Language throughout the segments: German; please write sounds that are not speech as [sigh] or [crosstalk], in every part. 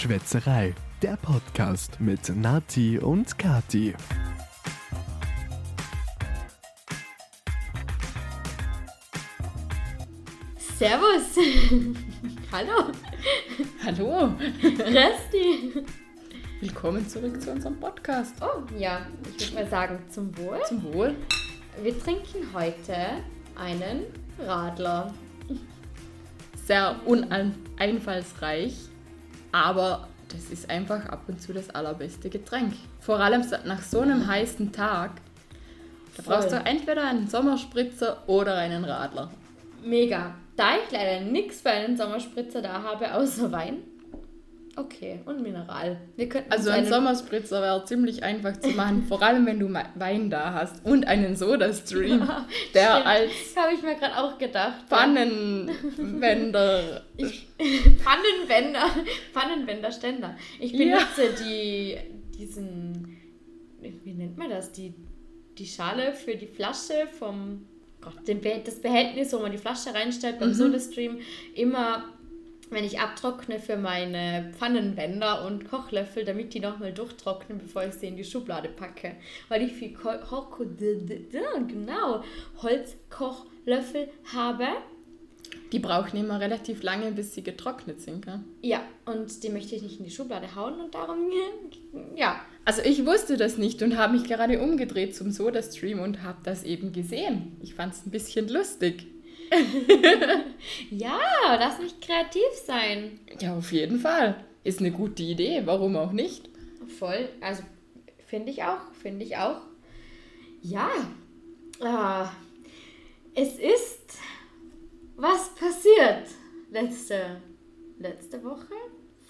Schwätzerei, der Podcast mit Nati und Kati. Servus. [laughs] Hallo. Hallo. Resti. Willkommen zurück zu unserem Podcast. Oh, ja, ich würde mal sagen, zum Wohl. Zum Wohl. Wir trinken heute einen Radler. Sehr uneinfallsreich, aber das ist einfach ab und zu das allerbeste Getränk. Vor allem nach so einem heißen Tag. Da Voll. brauchst du entweder einen Sommerspritzer oder einen Radler. Mega. Da ich leider nichts für einen Sommerspritzer da habe, außer Wein. Okay, und Mineral. Wir könnten Also ein einen- Sommerspritzer wäre ziemlich einfach zu machen, [laughs] vor allem wenn du Wein da hast und einen Soda-Stream, der Stimmt. als habe ich mir gerade auch gedacht. Pfannenwender [laughs] Ich, [laughs] Pfannenwender. Pfannenwenderständer. Ich Ja. benutze die, diesen, wie nennt man das? Die, die Schale für die Flasche vom, Gott, den, das Behältnis, wo man die Flasche reinstellt beim SodaStream, immer, wenn ich abtrockne für meine Pfannenwender und Kochlöffel, damit die nochmal durchtrocknen, bevor ich sie in die Schublade packe. Weil ich viel Ko Ho d- d- d- genau, Holzkochlöffel habe. Die brauchen immer relativ lange, bis sie getrocknet sind. Gell? Ja, und die möchte ich nicht in die Schublade hauen und darum, [laughs] ja. Also ich wusste das nicht und habe mich gerade umgedreht zum Soda-Stream und habe das eben gesehen. Ich fand es ein bisschen lustig. [laughs] Ja, lass mich kreativ sein. Ja, auf jeden Fall. Ist eine gute Idee, warum auch nicht? Voll, also finde ich auch, finde ich auch. Ja, ah, es ist was passiert letzte, letzte Woche?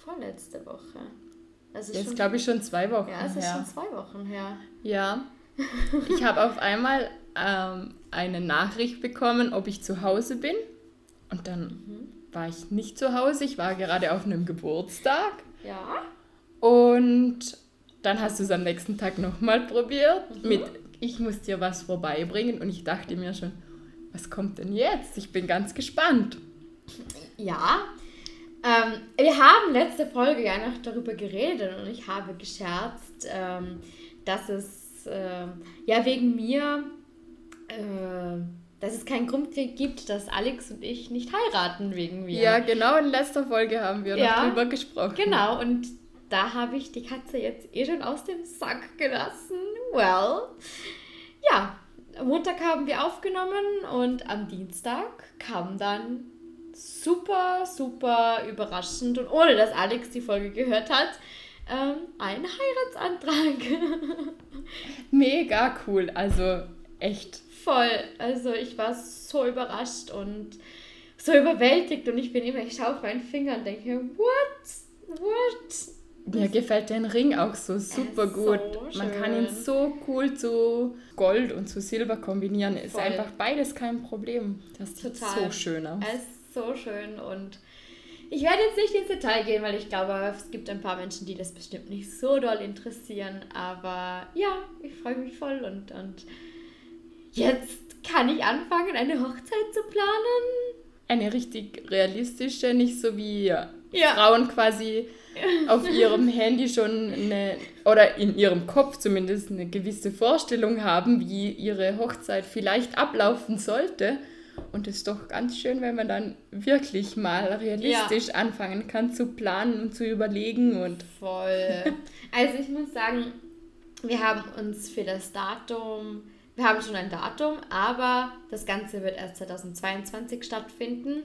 Vorletzte Woche. Das ist glaube ich schon zwei Wochen ja, es ist her. schon zwei Wochen her. Ja. [laughs] Ich habe auf einmal ähm, eine Nachricht bekommen, ob ich zu Hause bin. Und dann Mhm. war ich nicht zu Hause. Ich war gerade auf einem Geburtstag. Ja, Und dann hast du es am nächsten Tag nochmal probiert. Mhm. Mit ich muss dir was vorbeibringen. Und ich dachte mir schon, was kommt denn jetzt? Ich bin ganz gespannt. Ja, ähm, wir haben letzte Folge ja noch darüber geredet und ich habe gescherzt, ähm, dass es ähm, ja wegen mir, äh, dass es keinen Grund gibt, dass Alex und ich nicht heiraten wegen mir. Ja, genau in letzter Folge haben wir Ja, noch drüber gesprochen. Genau, und da habe ich die Katze jetzt eh schon aus dem Sack gelassen. Well, ja, am Montag haben wir aufgenommen und am Dienstag kam dann super, super überraschend und ohne dass Alex die Folge gehört hat, ähm, ein Heiratsantrag. [laughs] Mega cool. Also echt. Voll. Also ich war so überrascht und so überwältigt und ich bin immer, ich schaue auf meinen Finger und denke, what? What? Mir gefällt der Ring auch so super ist so gut. Man kann ihn so cool zu Gold und zu Silber kombinieren. Ist Voll. einfach beides kein Problem. Das sieht Total. so schön aus. Es ist so schön und ich werde jetzt nicht ins Detail gehen, weil ich glaube, es gibt ein paar Menschen, die das bestimmt nicht so doll interessieren. Aber ja, ich freue mich voll und, und jetzt kann ich anfangen, eine Hochzeit zu planen. Eine richtig realistische, nicht so wie Ja. Frauen quasi [laughs] auf ihrem Handy schon eine, oder in ihrem Kopf zumindest eine gewisse Vorstellung haben, wie ihre Hochzeit vielleicht ablaufen sollte. Und es ist doch ganz schön, wenn man dann wirklich mal realistisch anfangen kann zu planen und zu überlegen und Voll. [laughs] Also ich muss sagen, wir haben uns für das Datum, wir haben schon ein Datum, aber das Ganze wird erst 2022 stattfinden.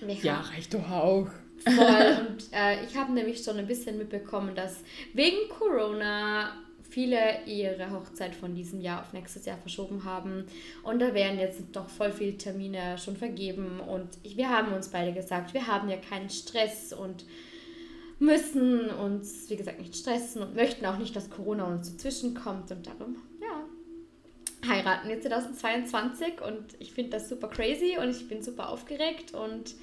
Wir ja, reicht doch auch. Voll. [laughs] Und äh, ich habe nämlich schon ein bisschen mitbekommen, dass wegen Corona viele ihre Hochzeit von diesem Jahr auf nächstes Jahr verschoben haben. Und da werden jetzt doch voll viele Termine schon vergeben. Und ich, wir haben uns beide gesagt, wir haben ja keinen Stress und müssen uns, wie gesagt, nicht stressen und möchten auch nicht, dass Corona uns dazwischen kommt. Und darum, ja, heiraten wir 2022. Und ich finde das super crazy und ich bin super aufgeregt. Und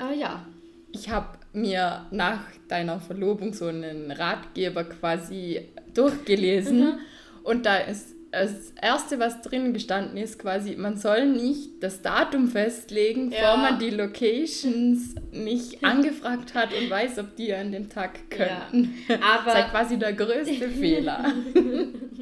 äh, ja, Ich habe mir nach deiner Verlobung so einen Ratgeber quasi durchgelesen und da ist das Erste, was drin gestanden ist, quasi, man soll nicht das Datum festlegen, Ja. bevor man die Locations nicht [laughs] angefragt hat und weiß, ob die an dem Tag könnten. Aber- das ist halt quasi der größte [laughs] Fehler. [laughs]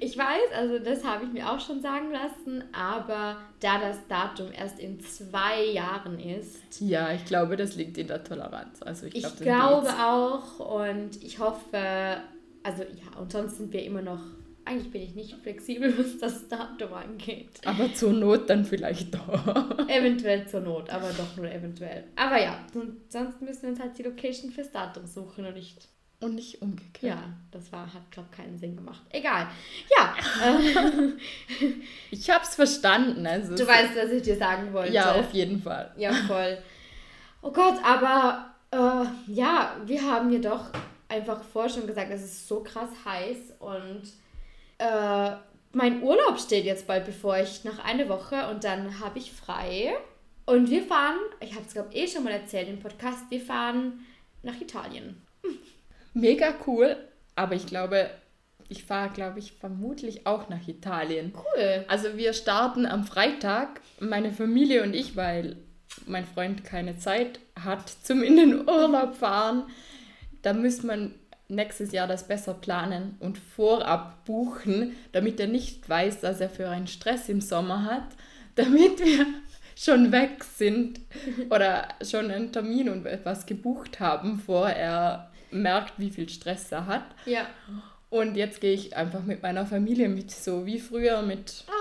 Ich weiß, also das habe ich mir auch schon sagen lassen, aber da das Datum erst in zwei Jahren ist, Ja, ich glaube, das liegt in der Toleranz. Also ich, ich glaub, das glaube geht's. auch und ich hoffe, also ja, und sonst sind wir immer noch, eigentlich bin ich nicht flexibel, [laughs] was das Datum angeht. Aber zur Not dann vielleicht doch. [laughs] Eventuell zur Not, aber doch nur eventuell. Aber ja, sonst müssen wir uns halt die Location fürs Datum suchen und nicht. Und nicht umgekehrt. Ja, das war, hat, glaube ich, keinen Sinn gemacht. Egal. Ja, äh, [laughs] Ich hab's verstanden. Also du es- weißt, was ich dir sagen wollte. Ja, auf jeden Fall. Ja, voll. Oh Gott, aber äh, ja, wir haben ja doch einfach vorher schon gesagt, es ist so krass heiß und äh, mein Urlaub steht jetzt bald bevor ich nach einer Woche und dann habe ich frei. Und wir fahren, ich habe es glaube ich eh schon mal erzählt im Podcast, wir fahren nach Italien. Mega cool. Aber ich glaube, ich fahre, glaube ich, vermutlich auch nach Italien. Cool. Also wir starten am Freitag, meine Familie und ich, weil mein Freund keine Zeit hat zum in den Urlaub fahren. Da müsste man nächstes Jahr das besser planen und vorab buchen, damit er nicht weiß, dass er für einen Stress im Sommer hat, damit wir [laughs] schon weg sind oder schon einen Termin und etwas gebucht haben, bevor er merkt, wie viel Stress er hat. Ja. Und jetzt gehe ich einfach mit meiner Familie mit, so wie früher mit Oh,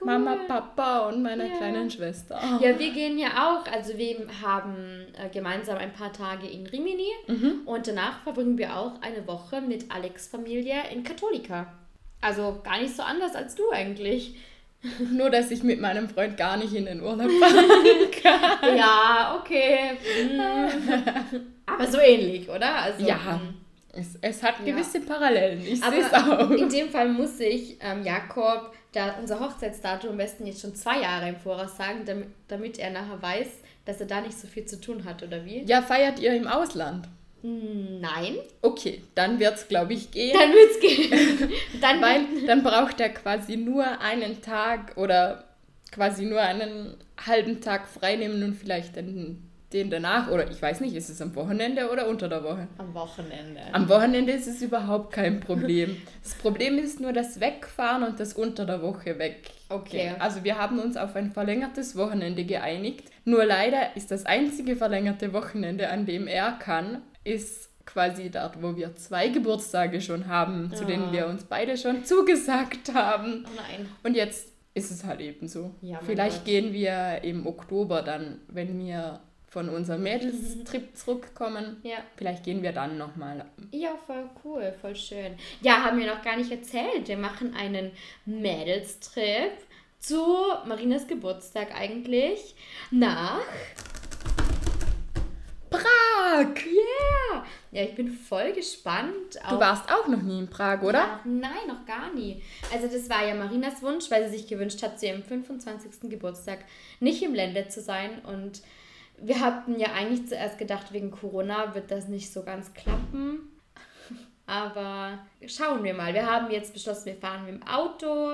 cool. Mama, Papa und meiner Ja. kleinen Schwester. Ja, wir gehen ja auch. Also wir haben äh, gemeinsam ein paar Tage in Rimini Mhm. und danach verbringen wir auch eine Woche mit Alex Familie in Katholika. Also gar nicht so anders als du eigentlich. [laughs] Nur, dass ich mit meinem Freund gar nicht in den Urlaub [laughs] fahren kann. Ja, okay. [laughs] Aber so ähnlich, oder? Also, Ja, hm. es, es hat Ja. gewisse Parallelen. Ich sehe es auch. in dem Fall muss ich ähm, Jakob da unser Hochzeitsdatum am besten jetzt schon zwei Jahre im Voraus sagen, damit, damit er nachher weiß, dass er da nicht so viel zu tun hat, oder wie? Ja, feiert ihr im Ausland? Hm, Nein. Okay, dann wird es, glaube ich, gehen. Dann wird's gehen. [laughs] Dann Weil [laughs] dann braucht er quasi nur einen Tag oder quasi nur einen halben Tag freinehmen und vielleicht den, den danach. Oder ich weiß nicht, ist es am Wochenende oder unter der Woche? am Wochenende. Am Wochenende ist es überhaupt kein Problem. [laughs] Das Problem ist nur das Wegfahren und das unter der Woche weg. Okay. Also wir haben uns auf ein verlängertes Wochenende geeinigt. Nur leider ist das einzige verlängerte Wochenende, an dem er kann, ist quasi dort, wo wir zwei Geburtstage schon haben, zu denen Ah. wir uns beide schon [laughs] zugesagt haben. Oh nein. Und jetzt ist es halt eben so. Ja, Vielleicht Gott. gehen wir im Oktober dann, wenn wir von unserem Mädelstrip zurückkommen. Ja. Vielleicht gehen wir dann nochmal. Ja, voll cool, voll schön. Ja, haben wir noch gar nicht erzählt. Wir machen einen Mädelstrip zu Marinas Geburtstag eigentlich nach Prag! Yeah! Ja, ich bin voll gespannt. Du warst auch noch nie in Prag, oder? Ja, nein, noch gar nie. Also das war ja Marinas Wunsch, weil sie sich gewünscht hat, zu ihrem 25. Geburtstag nicht im Ländle zu sein. Und wir hatten ja eigentlich zuerst gedacht, wegen Corona wird das nicht so ganz klappen. Aber schauen wir mal. Wir haben jetzt beschlossen, wir fahren mit dem Auto.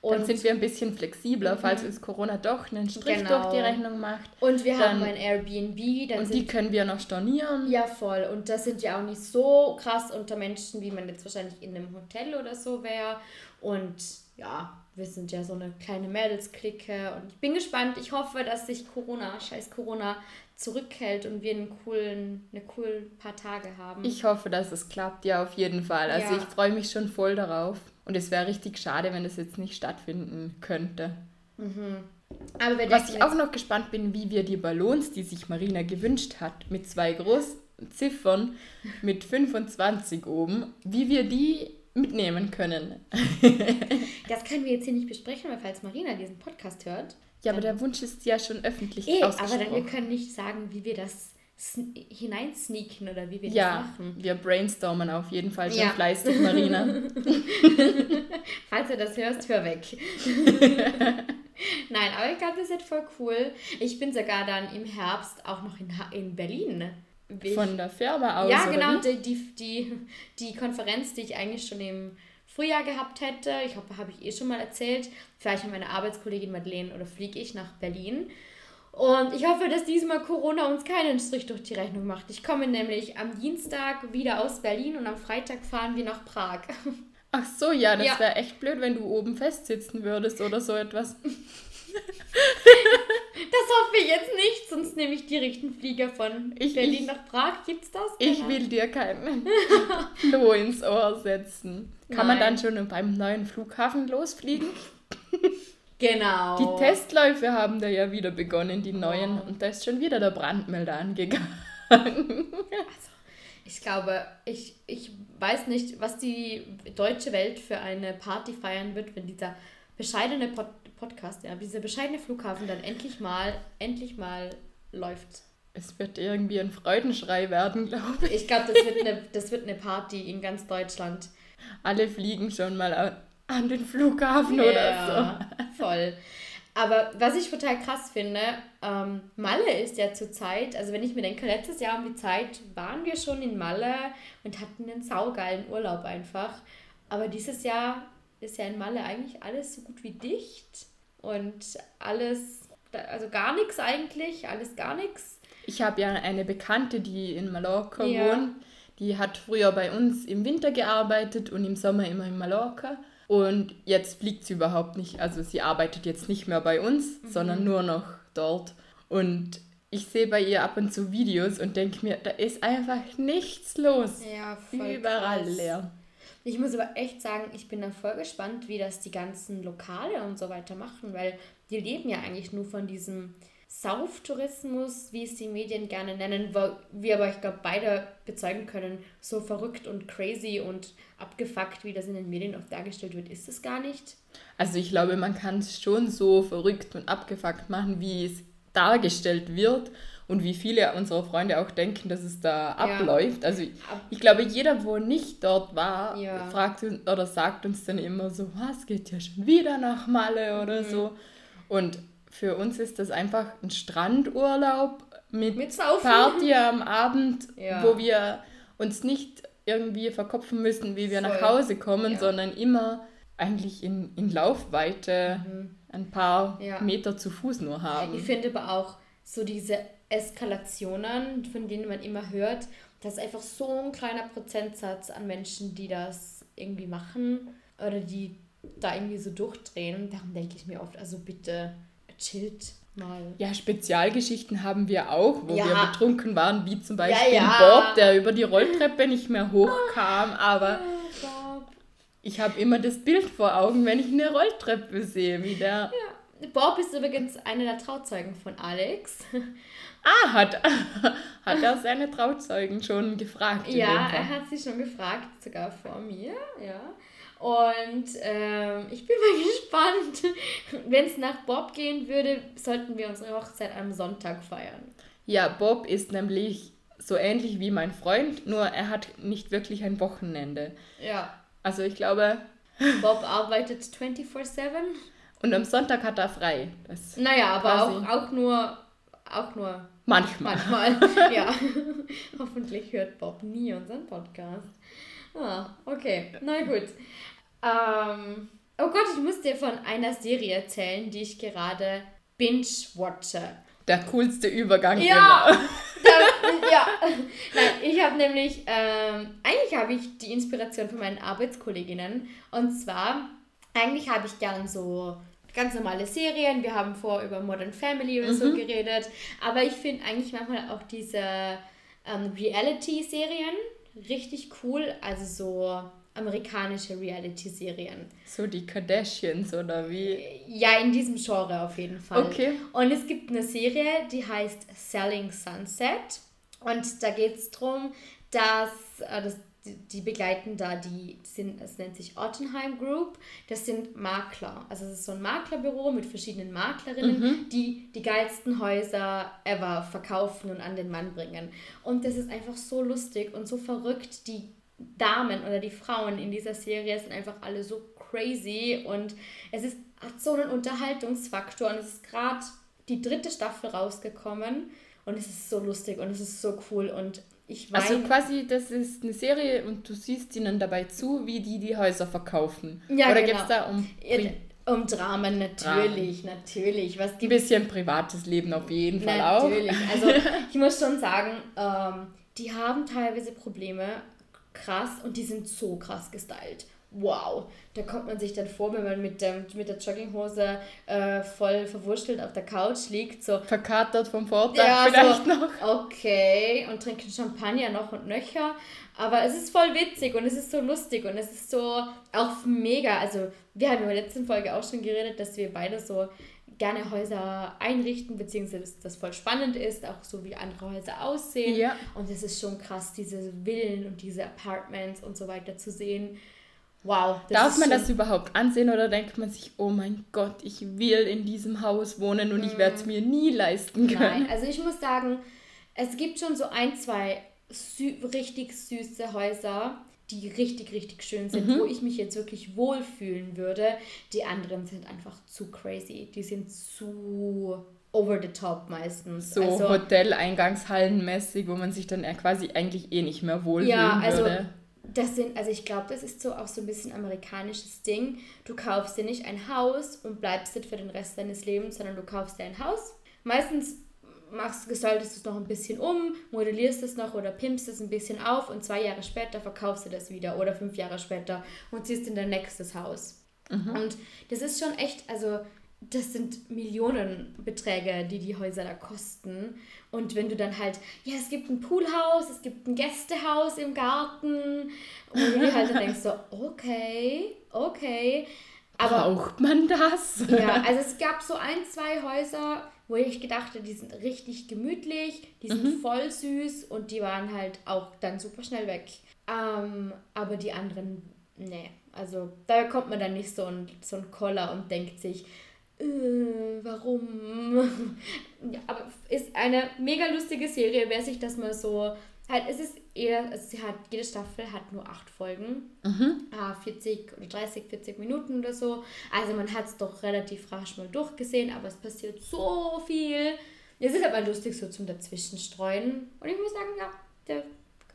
Dann Und, sind wir ein bisschen flexibler, falls uns Corona doch einen Strich Genau. durch die Rechnung macht. und wir haben dann- ein Airbnb. Dann Und die können wir noch stornieren. Ja, voll. Und das sind ja auch nicht so krass unter Menschen, wie man jetzt wahrscheinlich in einem Hotel oder so wäre. Und ja, wir sind ja so eine kleine Mädels-Clique. Und ich bin gespannt. Ich hoffe, dass sich Corona, scheiß Corona, zurückhält und wir einen coolen, eine coolen paar Tage haben. Ich hoffe, dass es klappt, ja, auf jeden Fall. Also Ja. ich freue mich schon voll darauf. Und es wäre richtig schade, wenn es jetzt nicht stattfinden könnte. Aber wir Was ich auch noch gespannt bin, wie wir die Ballons, die sich Marina gewünscht hat, mit zwei großen Ziffern mit 25 oben, wie wir die mitnehmen können. [laughs] das können wir jetzt hier nicht besprechen, weil falls Marina diesen Podcast hört. Ja, aber der Wunsch ist ja schon öffentlich Eh, aber ausgesprochen. dann, wir können nicht sagen, wie wir das sn- hineinsneaken oder wie wir ja, das machen. wir brainstormen auf jeden Fall schon Ja. fleißig, Marina. [laughs] Falls du das hörst, hör weg. [laughs] Nein, aber ich glaube, das wird voll cool. Ich bin sogar dann im Herbst auch noch in, in Berlin. Ich, Von der Firma aus. ja, genau, die, die, die, die Konferenz, die ich eigentlich schon im Frühjahr gehabt hätte. Ich hoffe, habe ich eh schon mal erzählt. Vielleicht mit meine Arbeitskollegin Madeleine oder fliege ich nach Berlin. Und ich hoffe, dass diesmal Corona uns keinen Strich durch die Rechnung macht. Ich komme nämlich am Dienstag wieder aus Berlin und am Freitag fahren wir nach Prag. [laughs] Ach so, ja, das ja. wäre echt blöd, wenn du oben festsitzen würdest oder so etwas. [laughs] das hoffe ich jetzt nicht, sonst nehme ich direkten Flieger von ich, Berlin ich, nach Prag. Gibt's das? Ich will dir keinen [laughs] Floh ins Ohr setzen. Kann Nein. man dann schon beim neuen Flughafen losfliegen? Genau. Die Testläufe haben da ja wieder begonnen, die neuen, oh. und da ist schon wieder der Brandmelder angegangen. Also, ich glaube, ich, ich weiß nicht, was die deutsche Welt für eine Party feiern wird, wenn dieser bescheidene Pod Podcast, ja, dieser bescheidene Flughafen dann endlich mal, endlich mal läuft. Es wird irgendwie ein Freudenschrei werden, glaube ich. Ich glaube, das, wird eine, das wird eine Party in ganz Deutschland. Alle fliegen schon mal an den Flughafen ja, oder so. Voll. Aber was ich total krass finde, ähm, Malle ist ja zurzeit, also wenn ich mir denke, letztes Jahr um die Zeit waren wir schon in Malle und hatten einen saugeilen Urlaub einfach. Aber dieses Jahr ist ja in Malle eigentlich alles so gut wie dicht und alles, also gar nichts eigentlich, alles gar nichts. Ich habe ja eine Bekannte, die in Mallorca ja. wohnt. Die hat früher bei uns im Winter gearbeitet und im Sommer immer in Mallorca. Und jetzt fliegt sie überhaupt nicht. Also sie arbeitet jetzt nicht mehr bei uns, mhm. sondern nur noch dort. Und ich sehe bei ihr ab und zu Videos und denke mir, da ist einfach nichts los. Ja, Überall krass. leer. Ich muss aber echt sagen, ich bin dann voll gespannt, wie das die ganzen Lokale und so weiter machen, weil die leben ja eigentlich nur von diesem Sauftourismus, wie es die Medien gerne nennen, wo wir aber, ich glaube, beide bezeugen können, so verrückt und crazy und abgefuckt, wie das in den Medien oft dargestellt wird, ist es gar nicht. Also ich glaube, man kann es schon so verrückt und abgefuckt machen, wie es dargestellt wird und wie viele unserer Freunde auch denken, dass es da ja. abläuft. Also ich, ich, glaube, jeder, wo nicht dort war, ja. fragt oder sagt uns dann immer so, was geht ja schon wieder nach Malle oder mhm. so. Und für uns ist das einfach ein Strandurlaub mit, mit Party am Abend, ja. wo wir uns nicht irgendwie verkopfen müssen, wie wir Voll. nach Hause kommen, ja. sondern immer eigentlich in, in Laufweite mhm. ein paar ja. Meter zu Fuß nur haben. Ich finde aber auch so diese Eskalationen, von denen man immer hört, das ist einfach so ein kleiner Prozentsatz an Menschen, die das irgendwie machen oder die da irgendwie so durchdrehen. Darum denke ich mir oft, also bitte chillt mal. Ja, Spezialgeschichten haben wir auch, wo ja. wir betrunken waren, wie zum Beispiel ja, ja. Bob, der über die Rolltreppe nicht mehr hochkam, aber ah, ich habe immer das Bild vor Augen, wenn ich eine Rolltreppe sehe, wie der... Bob ist übrigens einer der Trauzeugen von Alex. Ah, hat, [laughs] hat er seine Trauzeugen schon gefragt? Ja, er hat sie schon gefragt, sogar vor mir, ja. Und ähm, ich bin mal [laughs] gespannt. Wenn es nach Bob gehen würde, sollten wir unsere Hochzeit am Sonntag feiern. Ja, Bob ist nämlich so ähnlich wie mein Freund, nur er hat nicht wirklich ein Wochenende. Ja. Also ich glaube. Bob arbeitet 24-7. Und am Sonntag hat er frei. Das naja, aber auch, auch nur. Auch nur. Manchmal. Manchmal, [laughs] ja. [laughs] Hoffentlich hört Bob nie unseren Podcast. Ah, okay. Na gut. Ähm, oh Gott, ich muss dir von einer Serie erzählen, die ich gerade binge-watche. Der coolste Übergang ja, immer. [laughs] Der, ja, nein, ich habe nämlich, ähm, eigentlich habe ich die Inspiration von meinen Arbeitskolleginnen. Und zwar, eigentlich habe ich gern so ganz normale Serien. Wir haben vor über Modern Family oder mhm. so geredet. Aber ich finde eigentlich manchmal auch diese ähm, Reality-Serien richtig cool. Also so amerikanische Reality-Serien. So die Kardashians oder wie? Ja, in diesem Genre auf jeden Fall. Okay. Und es gibt eine Serie, die heißt Selling Sunset. Und da geht es darum, dass, äh, das, die begleiten da die, sind, es nennt sich Ottenheim Group, das sind Makler. Also es ist so ein Maklerbüro mit verschiedenen Maklerinnen, mhm. die die geilsten Häuser ever verkaufen und an den Mann bringen. Und das ist einfach so lustig und so verrückt. Die Damen oder die Frauen in dieser Serie sind einfach alle so crazy und es ist, hat so einen Unterhaltungsfaktor und es ist gerade die dritte Staffel rausgekommen und es ist so lustig und es ist so cool und Ich Also weine. quasi, das ist eine Serie und du siehst ihnen dabei zu, wie die die Häuser verkaufen. Ja, Oder genau. geht es da um Ja, um Dramen, natürlich, natürlich. Was ein gibt bisschen privates Leben auf jeden Fall auch? Natürlich. Also [laughs] ich muss schon sagen, ähm, die haben teilweise Probleme, krass, und die sind so krass gestylt. Wow, da kommt man sich dann vor, wenn man mit, dem, mit der Jogginghose äh, voll verwurschtelt auf der Couch liegt, so, Verkatert vom Vortag Ja, vielleicht so, noch. okay, und trinken Champagner noch und nöcher. Aber es ist voll witzig und es ist so lustig und es ist so auch mega. Also, wir haben in der letzten Folge auch schon geredet, dass wir beide so gerne Häuser einrichten, beziehungsweise dass das voll spannend ist, auch so wie andere Häuser aussehen. Ja. Und es ist schon krass, diese Villen und diese Apartments und so weiter zu sehen. Wow. Darf man schon- das überhaupt ansehen oder denkt man sich, oh mein Gott, ich will in diesem Haus wohnen und ich werde es mir nie leisten können? Nein, also ich muss sagen, es gibt schon so ein, zwei sü richtig süße Häuser, die richtig, richtig schön sind, Mhm. wo ich mich jetzt wirklich wohlfühlen würde. Die anderen sind einfach zu crazy. Die sind zu over the top meistens. So also, Hoteleingangshallenmäßig, wo man sich dann quasi eigentlich eh nicht mehr wohlfühlen Ja, also würde. Das sind, also ich glaube, das ist so auch so ein bisschen amerikanisches Ding. Du kaufst dir nicht ein Haus und bleibst dort für den Rest deines Lebens, sondern du kaufst dir ein Haus. Meistens machst, gestaltest du es noch ein bisschen um, modellierst es noch oder pimpst es ein bisschen auf und zwei Jahre später verkaufst du das wieder oder fünf Jahre später und ziehst in dein nächstes Haus. Und das ist schon echt, also das sind Millionenbeträge, die die Häuser da kosten. Und wenn du dann halt, ja, es gibt ein Poolhaus, es gibt ein Gästehaus im Garten. Und du dir halt dann denkst so, [laughs] okay, okay. Aber Braucht man das? ja, [laughs] also es gab so ein, zwei Häuser, wo ich gedacht habe, die sind richtig gemütlich, die sind voll süß und die waren halt auch dann super schnell weg. Ähm, aber die anderen, nee. Also da kommt man dann nicht so ein, so ein Koller und denkt sich, äh, warum? [laughs] ja, aber ist eine mega lustige Serie, wer sich das mal so. Halt, es ist eher, also sie hat, jede Staffel hat nur acht Folgen. Ah, 40 oder 30, 40 Minuten oder so. Also man hat es doch relativ rasch mal durchgesehen, aber es passiert so viel. Es ist aber lustig so zum Dazwischenstreuen. Und ich muss sagen, ja, der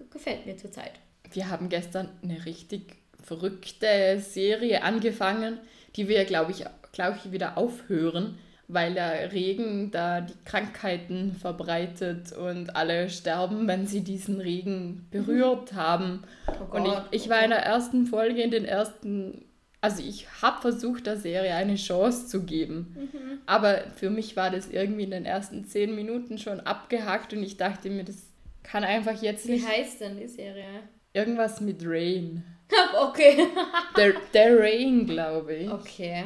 gefällt mir zurzeit. Wir haben gestern eine richtig verrückte Serie angefangen, die wir, glaube ich, glaube ich, wieder aufhören, weil der Regen da die Krankheiten verbreitet und alle sterben, wenn sie diesen Regen berührt haben. Oh Und ich, ich war in der ersten Folge, in den ersten, also ich habe versucht, der Serie eine Chance zu geben. Mhm. Aber für mich war das irgendwie in den ersten zehn Minuten schon abgehackt und ich dachte mir, das kann einfach jetzt Wie nicht heißt denn die Serie? irgendwas mit Rain. [laughs] okay. Der, der Rain, glaube ich. Okay.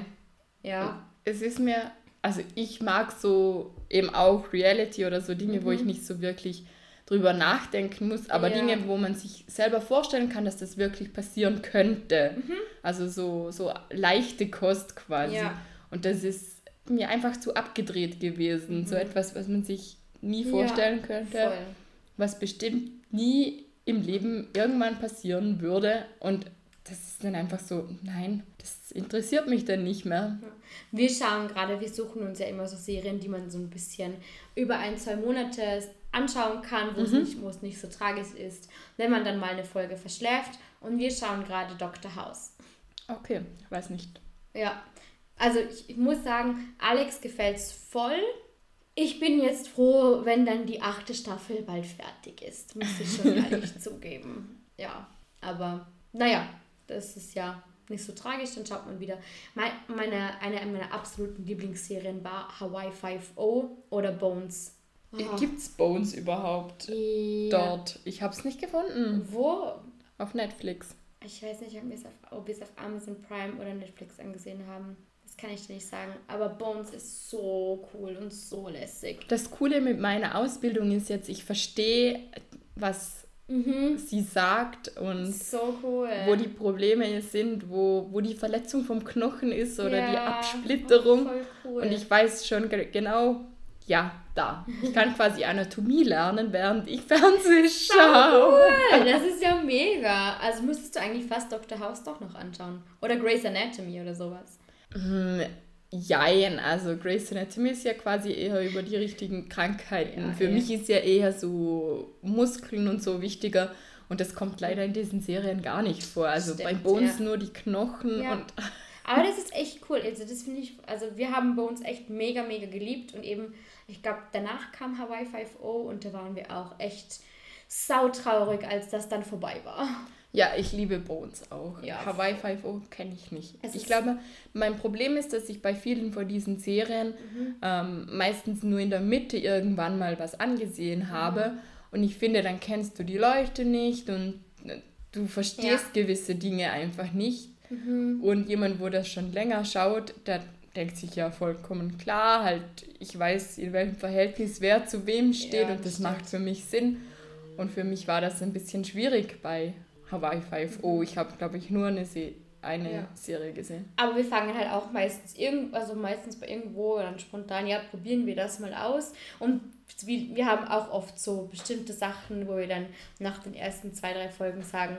Ja. Es ist mir, also ich mag so eben auch Reality oder so Dinge, wo ich nicht so wirklich drüber nachdenken muss, aber Mhm. Ja. Dinge, wo man sich selber vorstellen kann, dass das wirklich passieren könnte. Mhm. Also so, so leichte Kost quasi. Ja. Und das ist mir einfach zu abgedreht gewesen. So etwas, was man sich nie Mhm. Ja, vorstellen könnte, Voll. was bestimmt nie im Leben irgendwann passieren würde. Und das ist dann einfach so, nein, das interessiert mich dann nicht mehr. Wir schauen gerade, wir suchen uns ja immer so Serien, die man so ein bisschen über ein, zwei Monate anschauen kann, wo, es, nicht, wo es nicht so tragisch ist, wenn man dann mal eine Folge verschläft. Und wir schauen gerade Dr. House. Okay, weiß nicht. Ja, also ich, ich muss sagen, Alex gefällt's voll. Ich bin jetzt froh, wenn dann die achte Staffel bald fertig ist, muss ich schon [laughs] ehrlich zugeben. Ja, aber naja, das ist ja nicht so tragisch, dann schaut man wieder. Mein, meine, eine meiner absoluten Lieblingsserien war Hawaii 5.0 oder Bones. Ah. Gibt's Bones überhaupt Ja. dort? Ich habe es nicht gefunden. Wo? Auf Netflix. Ich weiß nicht, ob wir es auf, ob wir es auf Amazon Prime oder Netflix angesehen haben. Das kann ich dir nicht sagen. Aber Bones ist so cool und so lässig. Das Coole mit meiner Ausbildung ist jetzt, ich verstehe, was sie sagt und So cool. wo die Probleme sind, wo, wo die Verletzung vom Knochen ist oder die Ja, Absplitterung. voll cool. Und ich weiß schon ge genau, ja, da. Ich kann [laughs] quasi Anatomie lernen, während ich Fernsehen schaue. Cool, das ist ja mega. Also müsstest du eigentlich fast Dr. House doch noch anschauen. Oder Grey's Anatomy oder sowas. Jein, also Grey's Anatomy ist ja quasi eher über die richtigen Krankheiten. Ja, Für eh. mich ist ja eher so Muskeln und so wichtiger. Und das kommt leider in diesen Serien gar nicht vor. Also bei Stimmt, Bones ja. nur die Knochen Ja. und [laughs] Aber das ist echt cool. Also das finde ich, also wir haben bei uns echt mega, mega geliebt und eben, ich glaube, danach kam Hawaii 5.0 und da waren wir auch echt sautraurig, als das dann vorbei war. Ja, ich liebe Bones auch. Ja, Hawaii 5.0 kenne ich nicht. Es ich glaube, mein Problem ist, dass ich bei vielen von diesen Serien Mhm. ähm, meistens nur in der Mitte irgendwann mal was angesehen Mhm. habe. Und ich finde, dann kennst du die Leute nicht und äh, du verstehst gewisse Dinge einfach nicht. Mhm. Und jemand, wo das schon länger schaut, der denkt sich ja vollkommen klar, halt, ich weiß, in welchem Verhältnis wer zu wem steht Ja, und das stimmt. macht für mich Sinn. Und für mich war das ein bisschen schwierig bei Hawaii 5.0. Ich habe, glaube ich, nur eine, Se eine Ja. Serie gesehen. Aber wir fangen halt auch meistens irgend, also meistens bei irgendwo dann spontan, ja, probieren wir das mal aus. Und wir haben auch oft so bestimmte Sachen, wo wir dann nach den ersten zwei, drei Folgen sagen,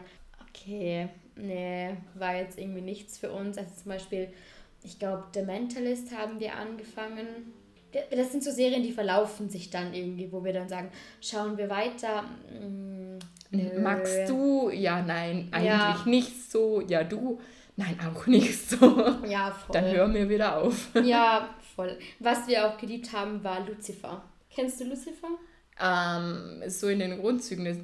okay, nee, war jetzt irgendwie nichts für uns. Also zum Beispiel, ich glaube, The Mentalist haben wir angefangen. Das sind so Serien, die verlaufen sich dann irgendwie, wo wir dann sagen, schauen wir weiter. Mm, nö. Magst du? Ja, nein, eigentlich Ja. nicht so. Ja, du? Nein, auch nicht so. Ja, voll. Dann hör mir wieder auf. Ja, [laughs] voll. Was wir auch geliebt haben, war Lucifer. Kennst du Lucifer? Ähm, so in den Grundzügen ist,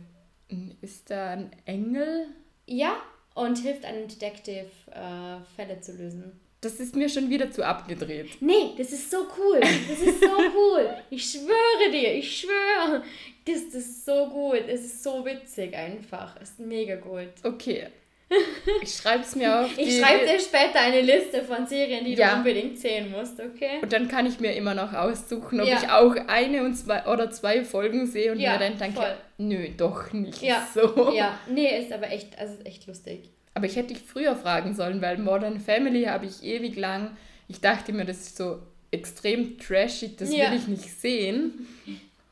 ist da ein Engel? Ja, und hilft einem Detective, äh, Fälle zu lösen. Das ist mir schon wieder zu abgedreht. Nee, das ist so cool. Das ist so [laughs] cool. Ich schwöre dir, ich schwöre. Das, das ist so gut. Es ist so witzig einfach. Es ist mega gut. Okay. [laughs] Ich schreibe es mir auf. Ich schreibe dir später eine Liste von Serien, die Ja. du unbedingt sehen musst, okay? Und dann kann ich mir immer noch aussuchen, ob Ja. ich auch eine und zwei oder zwei Folgen sehe und Ja, mir dann denke, voll. nö, doch nicht Ja. so. Ja, nee, ist aber echt, also ist echt lustig. Aber ich hätte dich früher fragen sollen, weil Modern Family habe ich ewig lang, ich dachte mir, das ist so extrem trashig, das Ja. will ich nicht sehen.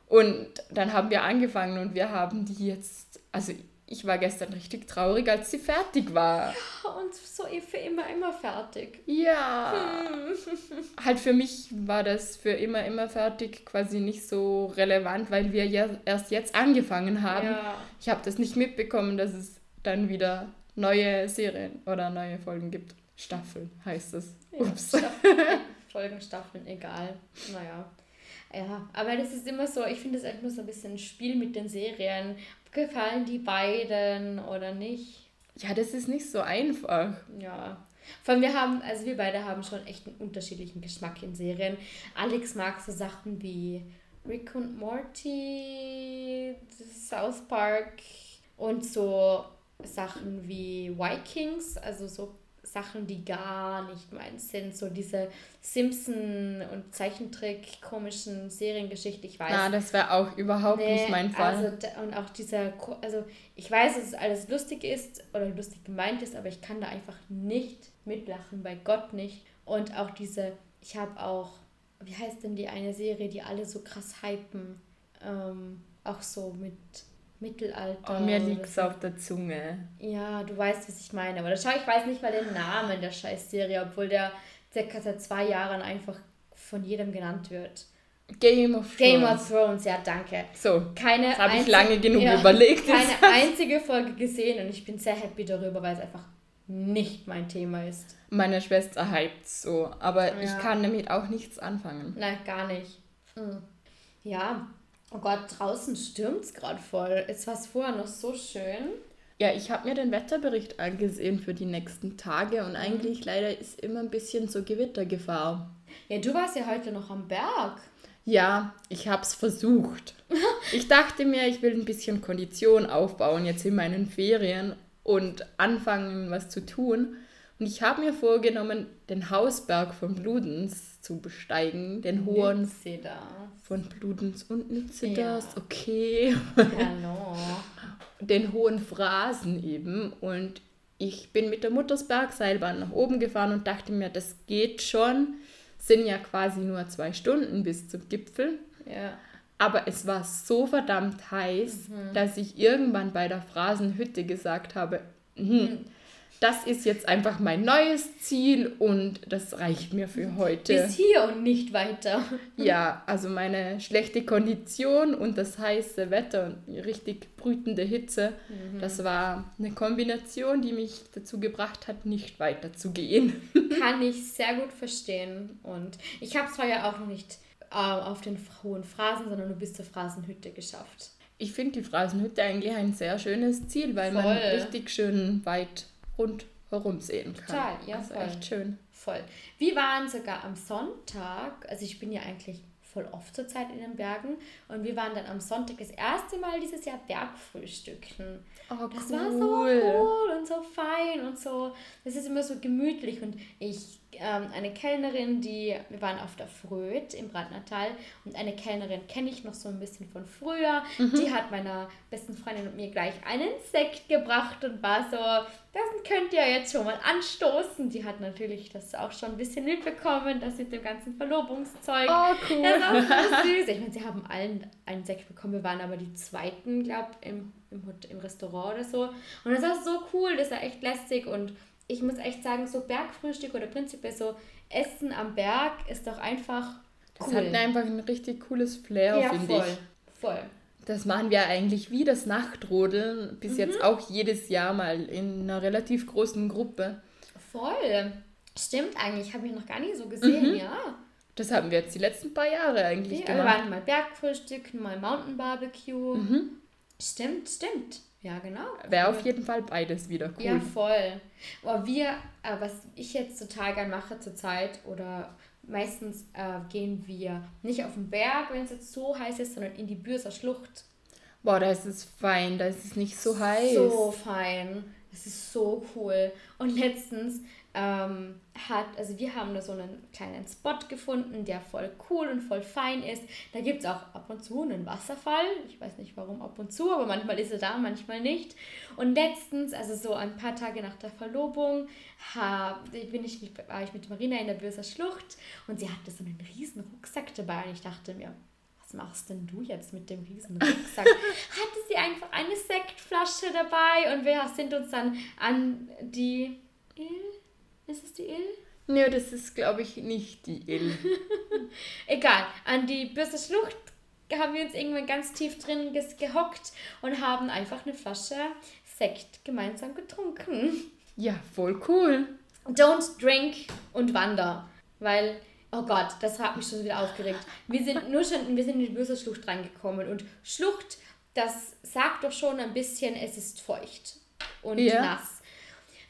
Und dann haben wir angefangen und wir haben die jetzt, also ich war gestern richtig traurig, als sie fertig war. Und so für immer, immer fertig. Ja. Halt für mich war das für immer, immer fertig quasi nicht so relevant, weil wir ja erst jetzt angefangen haben. Ja. Ich habe das nicht mitbekommen, dass es dann wieder neue Serien oder neue Folgen gibt. Staffeln heißt es. Ups. Staffeln, [laughs] Folgen, Staffeln, egal. Naja. Ja, aber das ist immer so, ich finde es einfach nur so ein bisschen ein Spiel mit den Serien. Gefallen die beiden oder nicht? Ja, das ist nicht so einfach. Ja. Vor allem wir haben, also wir beide haben schon echt einen unterschiedlichen Geschmack in Serien. Alex mag so Sachen wie Rick und Morty, South Park und so Sachen wie Vikings, also so Sachen, die gar nicht meins sind. So diese Simpson- und Zeichentrick-komischen Seriengeschichten, ich weiß Na, das wäre auch überhaupt Nee, nicht mein Fall. Also, und auch dieser, also ich weiß, dass es alles lustig ist oder lustig gemeint ist, aber ich kann da einfach nicht mitlachen, bei Gott nicht. Und auch diese, ich habe auch, wie heißt denn die eine Serie, die alle so krass hypen? Ähm, auch so mit Mittelalter. oh, mir liegt es auf der Zunge. Ja, du weißt, was ich meine. Aber das schau, ich weiß nicht mal den Namen der Scheißserie, obwohl der circa seit zwei Jahren einfach von jedem genannt wird. Game of Thrones. Game of Thrones, ja, danke. So, keine das habe ich einzige- lange genug ja, überlegt. keine einzige Folge gesehen und ich bin sehr happy darüber, weil es einfach nicht mein Thema ist. Meine Schwester hypt so, aber ich Ja. kann damit auch nichts anfangen. Nein, gar nicht. Mhm. Ja, oh Gott, draußen stürmt es gerade voll. Jetzt war es vorher noch so schön. Ja, ich habe mir den Wetterbericht angesehen für die nächsten Tage Mhm. und eigentlich leider ist immer ein bisschen so Gewittergefahr. Ja, du warst ja heute noch am Berg. Ja, ich habe es versucht. [laughs] Ich dachte mir, ich will ein bisschen Kondition aufbauen jetzt in meinen Ferien und anfangen, was zu tun. Und ich habe mir vorgenommen, den Hausberg von Bludens zu besteigen, den hohen von Bludens und nütze Ja. okay. Hallo. [laughs] den hohen Phrasen eben und ich bin mit der Muttersbergseilbahn nach oben gefahren und dachte mir, das geht schon. Sind ja quasi nur zwei Stunden bis zum Gipfel. Ja. Aber es war so verdammt heiß, dass ich irgendwann bei der Phrasenhütte gesagt habe, hm, das ist jetzt einfach mein neues Ziel und das reicht mir für heute. Bis hier und nicht weiter. [laughs] Ja, also meine schlechte Kondition und das heiße Wetter und die richtig brütende Hitze, mhm. das war eine Kombination, die mich dazu gebracht hat, nicht weiterzugehen. [laughs] Kann ich sehr gut verstehen. Und ich habe es zwar ja auch noch nicht äh, auf den hohen Phrasen, sondern nur bis zur Phrasenhütte geschafft. Ich finde die Phrasenhütte eigentlich ein sehr schönes Ziel, weil Voll. man richtig schön weit rundherum sehen kann. Total, ja. Also voll. echt schön. Voll. Wir waren sogar am Sonntag, also ich bin ja eigentlich voll oft zur Zeit in den Bergen und wir waren dann am Sonntag das erste Mal dieses Jahr Bergfrühstücken. Oh, das cool. war so cool und so fein und so. Das ist immer so gemütlich und ich ähm, eine Kellnerin, die, wir waren auf der Fröd im Brandnatal und eine Kellnerin kenne ich noch so ein bisschen von früher. Mhm. Die hat meiner besten Freundin und mir gleich einen Sekt gebracht und war so, das könnt ihr jetzt schon mal anstoßen. Die hat natürlich das auch schon ein bisschen mitbekommen, das mit dem ganzen Verlobungszeug. Oh, cool. Das war so [laughs] süß. Ich meine, sie haben allen einen Sekt bekommen. Wir waren aber die zweiten, glaube ich, im, im, im Restaurant oder so. Und das war so cool, das war echt lästig und ich muss echt sagen, so Bergfrühstück oder prinzipiell so Essen am Berg ist doch einfach. Cool. Das hat einfach ein richtig cooles Flair, ja, finde ich. Voll. Das machen wir eigentlich wie das Nachtrodeln, bis mhm. jetzt auch jedes Jahr mal in einer relativ großen Gruppe. Voll. Stimmt eigentlich, habe ich noch gar nicht so gesehen, mhm. ja. Das haben wir jetzt die letzten paar Jahre eigentlich ja, gemacht. Wir waren mal Bergfrühstück, mal Mountain Barbecue. Mhm. Stimmt, stimmt. Ja, genau. Wäre auf jeden Fall beides wieder cool. Ja, voll. Aber wir, äh, was ich jetzt total gern mache zurzeit, oder meistens äh, gehen wir nicht auf den Berg, wenn es jetzt so heiß ist, sondern in die Bürser Schlucht. Boah, da ist es fein, da ist es nicht so heiß. So fein. Das ist so cool. Und letztens ähm, hat, also wir haben da so einen kleinen Spot gefunden, der voll cool und voll fein ist. Da gibt es auch ab und zu einen Wasserfall. Ich weiß nicht warum ab und zu, aber manchmal ist er da, manchmal nicht. Und letztens, also so ein paar Tage nach der Verlobung, hab, bin ich, war ich mit Marina in der Börser Schlucht und sie hatte so einen riesen Rucksack dabei und ich dachte mir, was machst denn du jetzt mit dem riesen Rucksack? [laughs] hatte sie einfach eine Sektflasche dabei und wir sind uns dann an die ist es die Ill? Nö, das ist, glaube ich, nicht die Ill. [laughs] Egal. An die Bürste Schlucht haben wir uns irgendwann ganz tief drin gehockt und haben einfach eine Flasche Sekt gemeinsam getrunken. Ja, voll cool. Don't drink und wander. Weil, oh Gott, das hat mich schon wieder aufgeregt. Wir sind [laughs] nur schon, wir sind in die böse Schlucht reingekommen und Schlucht, das sagt doch schon ein bisschen, es ist feucht und ja. nass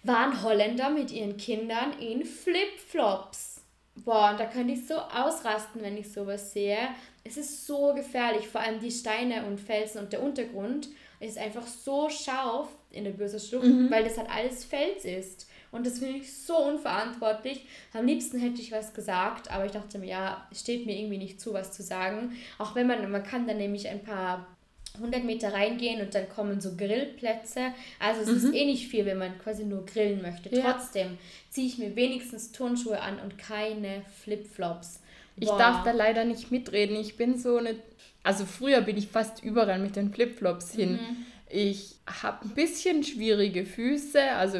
waren Holländer mit ihren Kindern in Flipflops. Boah, und da könnte ich so ausrasten, wenn ich sowas sehe. Es ist so gefährlich, vor allem die Steine und Felsen und der Untergrund ist einfach so scharf in der Böse Schlucht, mhm. weil das halt alles Fels ist. Und das finde ich so unverantwortlich. Am liebsten hätte ich was gesagt, aber ich dachte mir, ja, steht mir irgendwie nicht zu, was zu sagen. Auch wenn man, man kann dann nämlich ein paar 100 Meter reingehen und dann kommen so Grillplätze. Also es mhm. ist eh nicht viel, wenn man quasi nur grillen möchte. Ja. Trotzdem ziehe ich mir wenigstens Turnschuhe an und keine Flipflops. Ich darf da leider nicht mitreden. Ich bin so eine... Also früher bin ich fast überall mit den Flipflops hin. Mhm. Ich habe ein bisschen schwierige Füße, also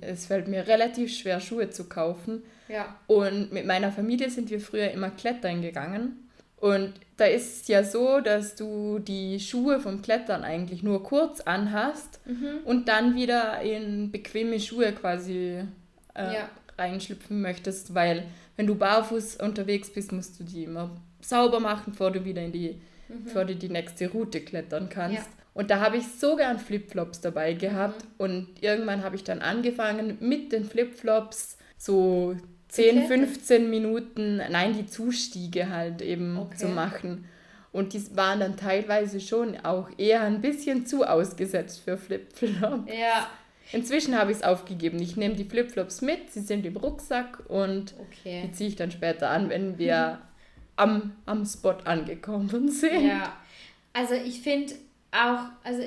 es fällt mir relativ schwer, Schuhe zu kaufen. Ja. Und mit meiner Familie sind wir früher immer klettern gegangen. Und da ist es ja so, dass du die Schuhe vom Klettern eigentlich nur kurz anhast mhm. und dann wieder in bequeme Schuhe quasi äh, ja. reinschlüpfen möchtest, weil wenn du barfuß unterwegs bist, musst du die immer sauber machen, bevor du wieder in die, mhm. bevor du die nächste Route klettern kannst. Ja. Und da habe ich so gern Flipflops dabei gehabt mhm. und irgendwann habe ich dann angefangen mit den Flipflops so 10, 15 Minuten, nein, die Zustiege halt eben okay. zu machen. Und die waren dann teilweise schon auch eher ein bisschen zu ausgesetzt für Flipflops. Ja. Inzwischen habe ich es aufgegeben. Ich nehme die Flipflops mit, sie sind im Rucksack und okay. die ziehe ich dann später an, wenn wir [laughs] am, am Spot angekommen sind. Ja, also ich finde auch, also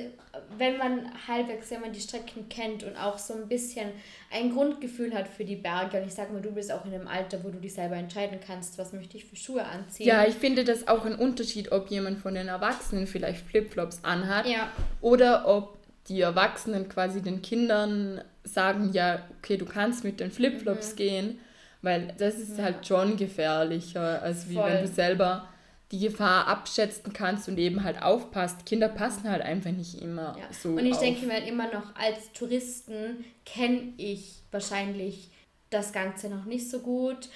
wenn man halbwegs, wenn man die Strecken kennt und auch so ein bisschen ein Grundgefühl hat für die Berge, und ich sag mal, du bist auch in einem Alter, wo du dich selber entscheiden kannst, was möchte ich für Schuhe anziehen. Ja, ich finde das auch ein Unterschied, ob jemand von den Erwachsenen vielleicht Flipflops anhat ja. oder ob die Erwachsenen quasi den Kindern sagen, ja, okay, du kannst mit den Flipflops Mhm. gehen, weil das ist Ja. halt schon gefährlicher, als wie Voll. wenn du selber die Gefahr abschätzen kannst und eben halt aufpasst. Kinder passen halt einfach nicht immer Ja. so Und ich auf. denke mir halt immer noch, als Touristen kenne ich wahrscheinlich das Ganze noch nicht so gut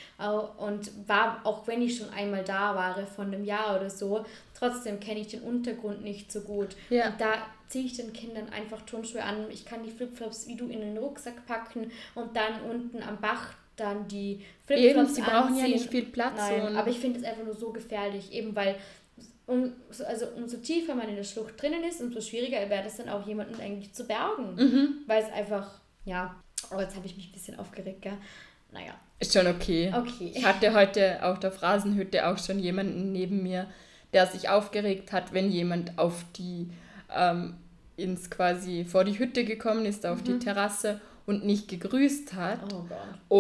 und war, auch wenn ich schon einmal da war, von einem Jahr oder so, trotzdem kenne ich den Untergrund nicht so gut. Ja. Und da ziehe ich den Kindern einfach Turnschuhe an. Ich kann die Flipflops wie du in den Rucksack packen und dann unten am Bach dann die Flipflops Eben, sie brauchen ja nicht viel Platz. Nein, aber ich finde es einfach nur so gefährlich, eben weil um, so- also umso tiefer man in der Schlucht drinnen ist, umso schwieriger wäre es dann auch jemanden eigentlich zu bergen. Mhm. Weil es einfach, ja, oh, jetzt habe ich mich ein bisschen aufgeregt, gell? Naja, ist schon okay. okay. Ich hatte heute auf der Phrasenhütte auch schon jemanden neben mir, der sich aufgeregt hat, wenn jemand auf die, ähm, ins quasi vor die Hütte gekommen ist, auf die Terrasse und nicht gegrüßt hat. Oh.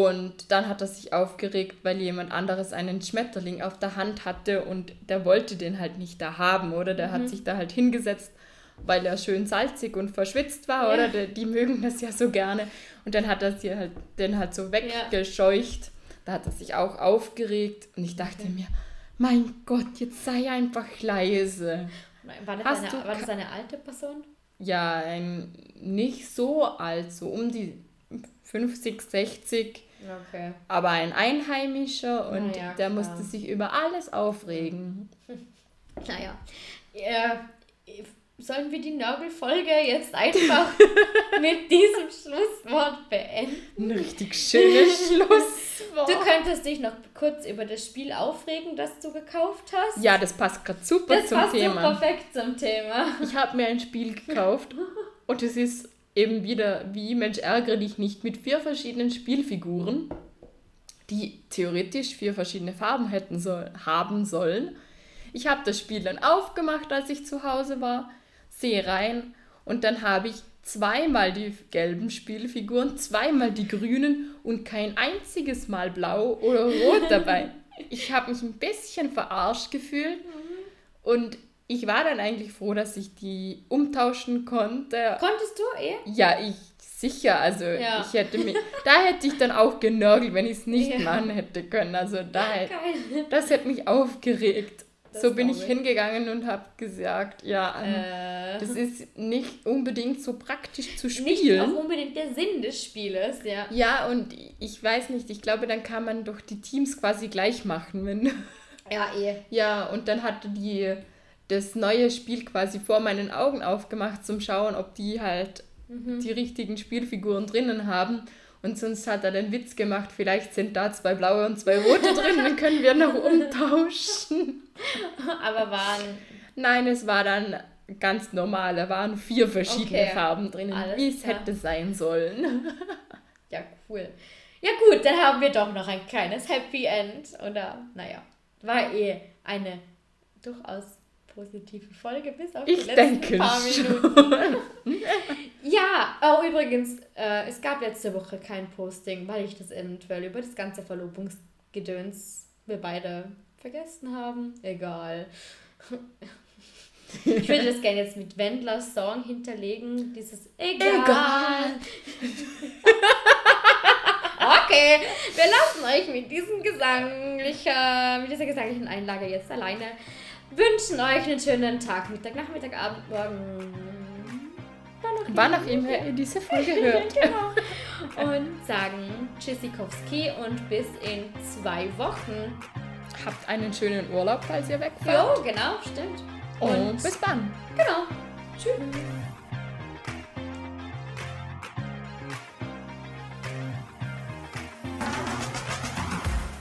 Und dann hat er sich aufgeregt, weil jemand anderes einen Schmetterling auf der Hand hatte und der wollte den halt nicht da haben, oder? Der hat sich da halt hingesetzt, weil er schön salzig und verschwitzt war, Ja. oder? Die, die mögen das ja so gerne. Und dann hat er sie halt, den halt so weggescheucht. Da hat er sich auch aufgeregt und ich dachte mir, mein Gott, jetzt sei einfach leise. War das, eine, war das eine alte Person? Ja, ein, nicht so alt, so um die 50, 60. Okay. aber ein Einheimischer und ja, der klar. musste sich über alles aufregen. [laughs] Naja. Äh, sollen wir die Nörgelfolge jetzt einfach [laughs] mit diesem Schlusswort beenden? Ein richtig schönes [laughs] Schlusswort. Du könntest dich noch kurz über das Spiel aufregen, das du gekauft hast. Ja, das passt gerade super das zum passt so Thema. perfekt zum Thema. Ich habe mir ein Spiel gekauft [laughs] und es ist eben wieder wie Mensch ärgere dich nicht mit vier verschiedenen Spielfiguren, die theoretisch vier verschiedene Farben hätten soll, haben sollen. Ich habe das Spiel dann aufgemacht, als ich zu Hause war, sehe rein und dann habe ich zweimal die gelben Spielfiguren, zweimal die grünen und kein einziges Mal blau oder rot [laughs] dabei. Ich habe mich ein bisschen verarscht gefühlt und ich war dann eigentlich froh, dass ich die umtauschen konnte. Konntest du eh? Ja, ich sicher. Also Ja. ich hätte mich, da hätte ich dann auch genörgelt, wenn ich es nicht Ja. machen hätte können. Also da Geil. das hätte mich aufgeregt. Das so bin ich hingegangen und habe gesagt, ja, ähm, Äh, das ist nicht unbedingt so praktisch zu nicht spielen. auch unbedingt der Sinn des Spieles, ja. Ja, und ich weiß nicht, ich glaube, dann kann man doch die Teams quasi gleich machen. Wenn, Ja, eh. [laughs] ja, und dann hatte die das neue Spiel quasi vor meinen Augen aufgemacht, zum Schauen, ob die halt Mhm. die richtigen Spielfiguren drinnen haben. Und sonst hat er den Witz gemacht, vielleicht sind da zwei blaue und zwei rote drin, dann können wir noch umtauschen. [laughs] Aber waren Nein, es war dann ganz normal, da waren vier verschiedene Okay, Farben alles wie es hätte sein sollen. [laughs] ja cool. Ja gut, dann haben wir doch noch ein kleines Happy End. Oder, naja, war eh eine durchaus positive Folge bis auf die Ich letzten denke paar schon. Minuten. [laughs] ja, oh, übrigens, äh, es gab letzte Woche kein Posting, weil ich das eventuell über das ganze Verlobungsgedöns wir beide vergessen haben. Egal. Ich würde das gerne jetzt mit Wendlers Song hinterlegen. Dieses Egal. Egal. [laughs] Okay, wir lassen euch mit diesem gesanglichen, mit dieser gesanglichen Einlage jetzt alleine. Wünschen euch einen schönen Tag, Mittag, Nachmittag, Abend, Morgen. Wann auch immer ihr diese [laughs] Folge hört. genau. Und sagen Tschüssikowski und bis in zwei Wochen. Habt einen schönen Urlaub, falls ihr wegfahrt. Jo, genau, stimmt. Und bis dann. genau. Tschüss.